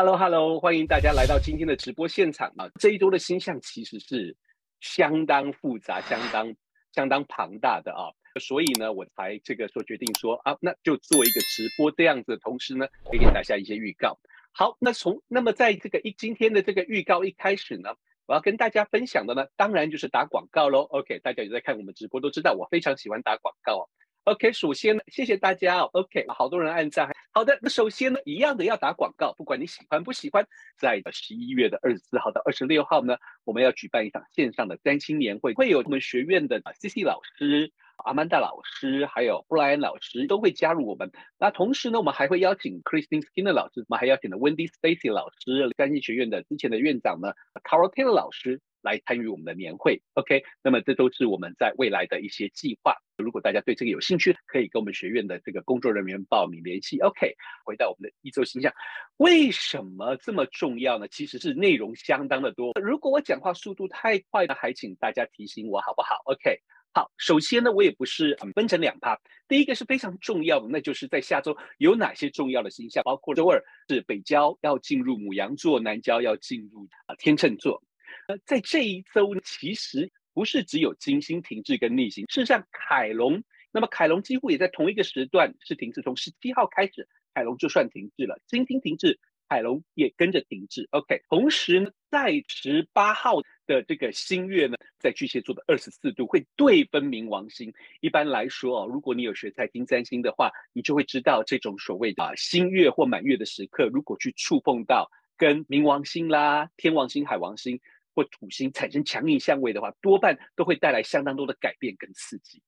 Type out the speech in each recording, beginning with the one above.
Hello Hello，欢迎大家来到今天的直播现场啊！这一周的星象其实是相当复杂、相当相当庞大的啊，所以呢，我才这个说决定说啊，那就做一个直播这样子，同时呢，给给大家一些预告。好，那从那么在这个一今天的这个预告一开始呢，我要跟大家分享的呢，当然就是打广告喽。OK，大家有在看我们直播都知道，我非常喜欢打广告哦。OK，首先呢，谢谢大家哦。OK，好多人按赞。好的，那首先呢，一样的要打广告，不管你喜欢不喜欢，在十一月的二十四号到二十六号呢，我们要举办一场线上的占星年会，会有我们学院的 CC 老师、阿曼达老师，还有布莱恩老师都会加入我们。那同时呢，我们还会邀请 Christine Skinner 老师，我们还邀请了 Wendy Stacy 老师，占星学院的之前的院长呢，Carol Taylor 老师。来参与我们的年会，OK，那么这都是我们在未来的一些计划。如果大家对这个有兴趣，可以跟我们学院的这个工作人员报名联系。OK，回到我们的一周形象，为什么这么重要呢？其实是内容相当的多。如果我讲话速度太快呢，还请大家提醒我好不好？OK，好，首先呢，我也不是分成两趴。第一个是非常重要的，那就是在下周有哪些重要的星象，包括周二是北交要进入牡羊座，南交要进入啊天秤座。呃在这一周呢，其实不是只有金星停滞跟逆行，事实上凯龙，那么凯龙几乎也在同一个时段是停滞，从十七号开始，凯龙就算停滞了，金星停滞，凯龙也跟着停滞。OK，同时呢，在十八号的这个新月呢，在巨蟹座的二十四度会对分冥王星。一般来说哦，如果你有学财经占星的话，你就会知道这种所谓的啊新月或满月的时刻，如果去触碰到跟冥王星啦、天王星、海王星。或土星产生强硬相位的话，多半都会带来相当多的改变跟刺激。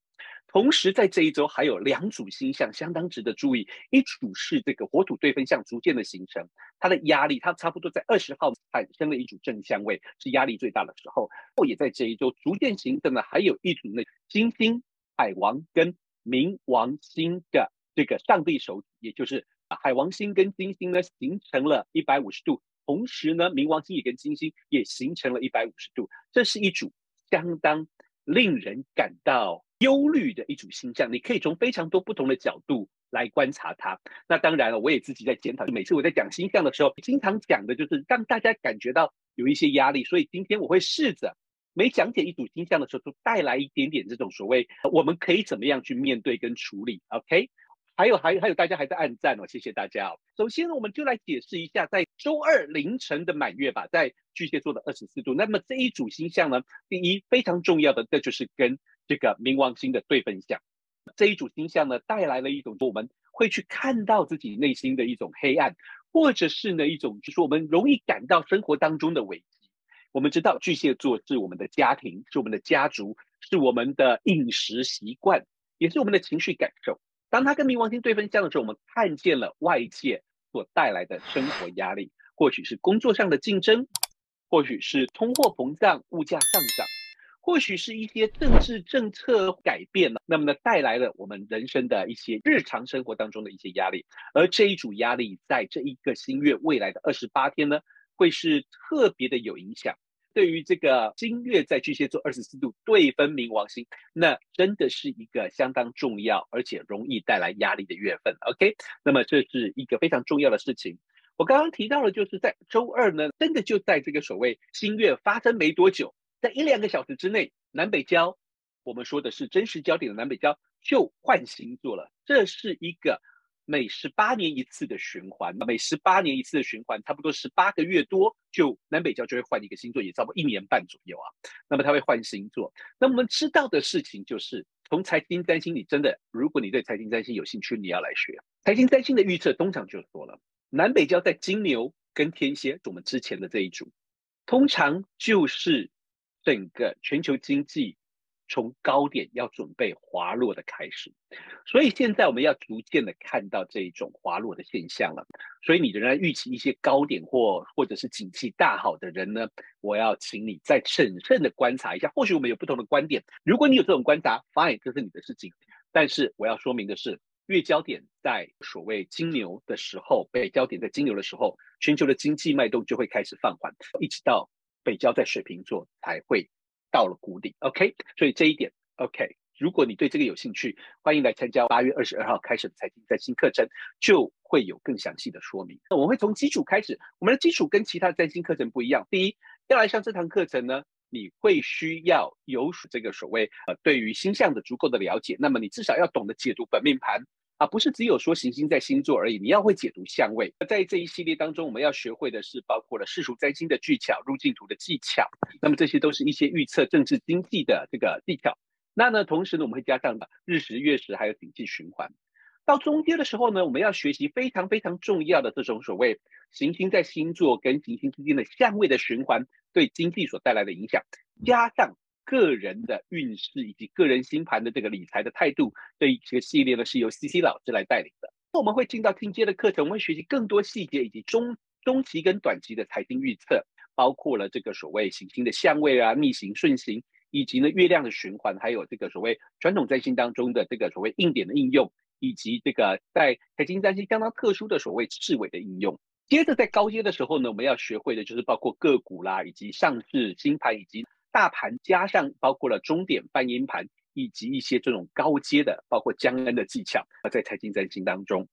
同时，在这一周还有两组星象相当值得注意，一组是这个火土对分相逐渐的形成，它的压力，它差不多在二十号产生了一组正相位，是压力最大的时候。或也在这一周逐渐形成的还有一组那金星、海王跟冥王星的这个上帝手，也就是海王星跟金星呢，形成了一百五十度。同时呢，冥王星也跟金星也形成了一百五十度，这是一组相当令人感到忧虑的一组星象。你可以从非常多不同的角度来观察它。那当然了，我也自己在检讨。每次我在讲星象的时候，经常讲的就是让大家感觉到有一些压力。所以今天我会试着每讲解一组星象的时候，都带来一点点这种所谓我们可以怎么样去面对跟处理。OK。还有还有还有，大家还在按赞哦，谢谢大家哦。首先，我们就来解释一下，在周二凌晨的满月吧，在巨蟹座的二十四度。那么这一组星象呢，第一非常重要的，这就是跟这个冥王星的对分相。这一组星象呢，带来了一种我们会去看到自己内心的一种黑暗，或者是呢一种就是我们容易感到生活当中的危机。我们知道巨蟹座是我们的家庭，是我们的家族，是我们的饮食习惯，也是我们的情绪感受。当他跟冥王星对分相的时候，我们看见了外界所带来的生活压力，或许是工作上的竞争，或许是通货膨胀、物价上涨，或许是一些政治政策改变了，那么呢，带来了我们人生的一些日常生活当中的一些压力，而这一组压力在这一个新月未来的二十八天呢，会是特别的有影响。对于这个新月在巨蟹座二十四度对分冥王星，那真的是一个相当重要而且容易带来压力的月份。OK，那么这是一个非常重要的事情。我刚刚提到了，就是在周二呢，真的就在这个所谓新月发生没多久，在一两个小时之内，南北交，我们说的是真实焦点的南北交就换星座了。这是一个。每十八年一次的循环，每十八年一次的循环，差不多十八个月多，就南北交就会换一个星座，也差不多一年半左右啊。那么它会换星座。那我们知道的事情就是，从财经占星，你真的，如果你对财经占星有兴趣，你要来学财经占星的预测，通常就说了，南北交在金牛跟天蝎，我们之前的这一组，通常就是整个全球经济。从高点要准备滑落的开始，所以现在我们要逐渐的看到这一种滑落的现象了。所以你仍然预期一些高点或或者是景气大好的人呢，我要请你再审慎的观察一下。或许我们有不同的观点，如果你有这种观察，fine，这是你的事情。但是我要说明的是，月焦点在所谓金牛的时候，北焦点在金牛的时候，全球的经济脉动就会开始放缓，一直到北交在水瓶座才会。到了谷底，OK，所以这一点，OK，如果你对这个有兴趣，欢迎来参加八月二十二号开始的财经占星课程，就会有更详细的说明。那我们会从基础开始，我们的基础跟其他的占星课程不一样。第一，要来上这堂课程呢，你会需要有这个所谓呃对于星象的足够的了解。那么你至少要懂得解读本命盘啊，不是只有说行星在星座而已，你要会解读相位。在这一系列当中，我们要学会的是包括了世俗占星的技巧、路径图的技巧。那么这些都是一些预测政治经济的这个技巧。那呢，同时呢，我们会加上日食、月食还有景气循环。到中间的时候呢，我们要学习非常非常重要的这种所谓行星在星座跟行星之间的相位的循环对经济所带来的影响，加上个人的运势以及个人星盘的这个理财的态度，这一个系列呢是由 CC 老师来带领的。那我们会进到进阶的课程，我们会学习更多细节以及中中期跟短期的财经预测，包括了这个所谓行星的相位啊、逆行、顺行。以及呢，月亮的循环，还有这个所谓传统占星当中的这个所谓硬点的应用，以及这个在财经占星相当特殊的所谓赤尾的应用。接着在高阶的时候呢，我们要学会的就是包括个股啦，以及上市星盘，以及大盘，加上包括了钟点半音盘。以及一些这种高阶的，包括江恩的技巧啊，在财经占星当中。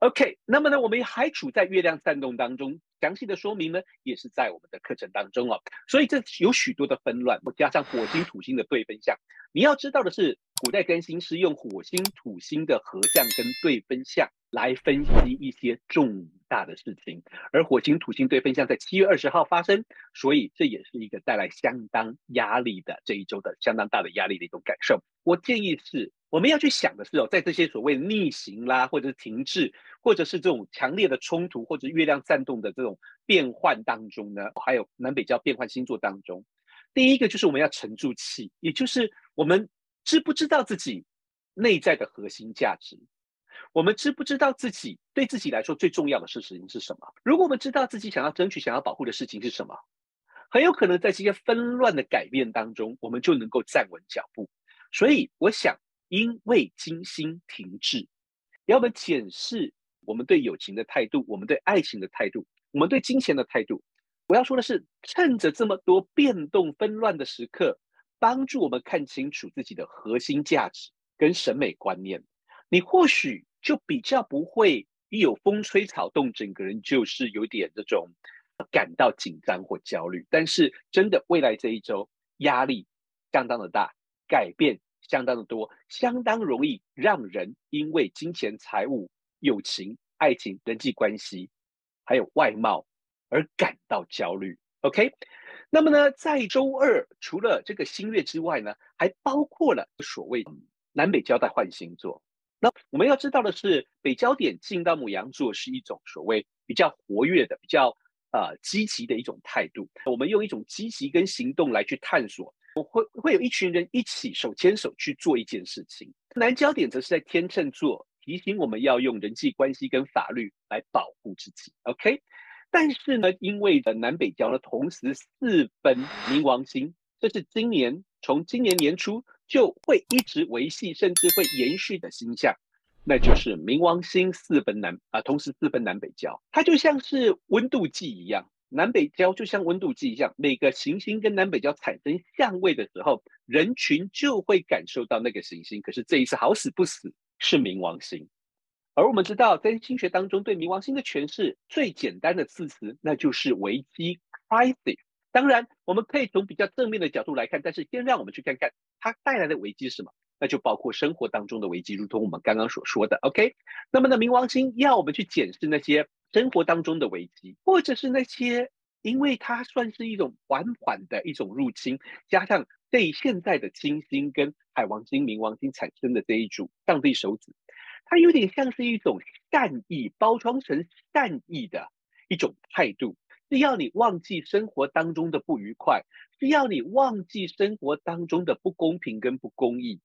OK，那么呢，我们还处在月亮散动当中，详细的说明呢，也是在我们的课程当中哦。所以这有许多的纷乱，加上火星土星的对分相。你要知道的是，古代占星是用火星土星的合相跟对分相来分析一些重大的事情，而火星土星对分相在七月二十号发生，所以这也是一个带来相当压力的这一周的相当大的压力的一种感受。我建议是，我们要去想的是哦，在这些所谓逆行啦，或者是停滞，或者是这种强烈的冲突，或者月亮散动的这种变换当中呢，还有南北交变换星座当中，第一个就是我们要沉住气，也就是我们知不知道自己内在的核心价值。我们知不知道自己对自己来说最重要的事情是什么？如果我们知道自己想要争取、想要保护的事情是什么，很有可能在这些纷乱的改变当中，我们就能够站稳脚步。所以，我想，因为金星停滞，要我们检视我们对友情的态度，我们对爱情的态度，我们对金钱的态度。我要说的是，趁着这么多变动纷乱的时刻，帮助我们看清楚自己的核心价值跟审美观念。你或许。就比较不会一有风吹草动，整个人就是有点这种感到紧张或焦虑。但是真的，未来这一周压力相当的大，改变相当的多，相当容易让人因为金钱、财务、友情、爱情、人际关系，还有外貌而感到焦虑。OK，那么呢，在周二除了这个新月之外呢，还包括了所谓南北交代换星座。那我们要知道的是，北交点进到牡羊座是一种所谓比较活跃的、比较呃积极的一种态度。我们用一种积极跟行动来去探索，我会会有一群人一起手牵手去做一件事情。南交点则是在天秤座，提醒我们要用人际关系跟法律来保护自己。OK，但是呢，因为的南北交呢同时四分冥王星，这是今年从今年年初。就会一直维系，甚至会延续的星象，那就是冥王星四分南啊，同时四分南北交，它就像是温度计一样，南北交就像温度计一样，每个行星跟南北交产生相位的时候，人群就会感受到那个行星。可是这一次好死不死是冥王星，而我们知道在星学当中对冥王星的诠释最简单的字词，那就是危机 （crisis）。当然，我们可以从比较正面的角度来看，但是先让我们去看看它带来的危机是什么，那就包括生活当中的危机，如同我们刚刚所说的。OK，那么呢，冥王星要我们去检视那些生活当中的危机，或者是那些因为它算是一种缓缓的一种入侵，加上对现在的金星跟海王星、冥王星产生的这一组上帝手指，它有点像是一种善意包装成善意的一种态度。是要你忘记生活当中的不愉快，是要你忘记生活当中的不公平跟不公义。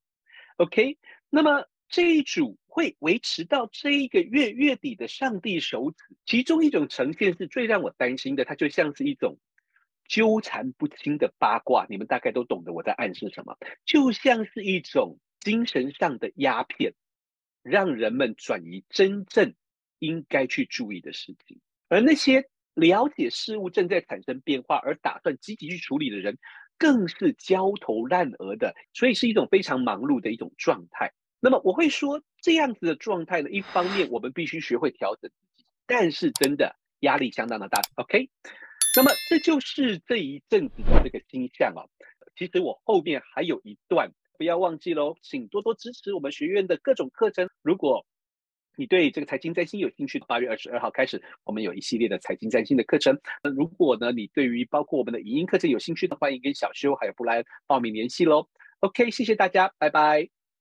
OK，那么这一组会维持到这一个月月底的上帝手指，其中一种呈现是最让我担心的，它就像是一种纠缠不清的八卦。你们大概都懂得我在暗示什么，就像是一种精神上的鸦片，让人们转移真正应该去注意的事情，而那些。了解事物正在产生变化，而打算积极去处理的人，更是焦头烂额的，所以是一种非常忙碌的一种状态。那么我会说，这样子的状态呢，一方面我们必须学会调整自己，但是真的压力相当的大。OK，那么这就是这一阵子的这个星象啊。其实我后面还有一段，不要忘记喽，请多多支持我们学院的各种课程。如果你对这个财经占星有兴趣的，八月二十二号开始，我们有一系列的财经占星的课程。那如果呢，你对于包括我们的语音课程有兴趣的，欢迎跟小修还有布莱恩报名联系喽。OK，谢谢大家，拜拜。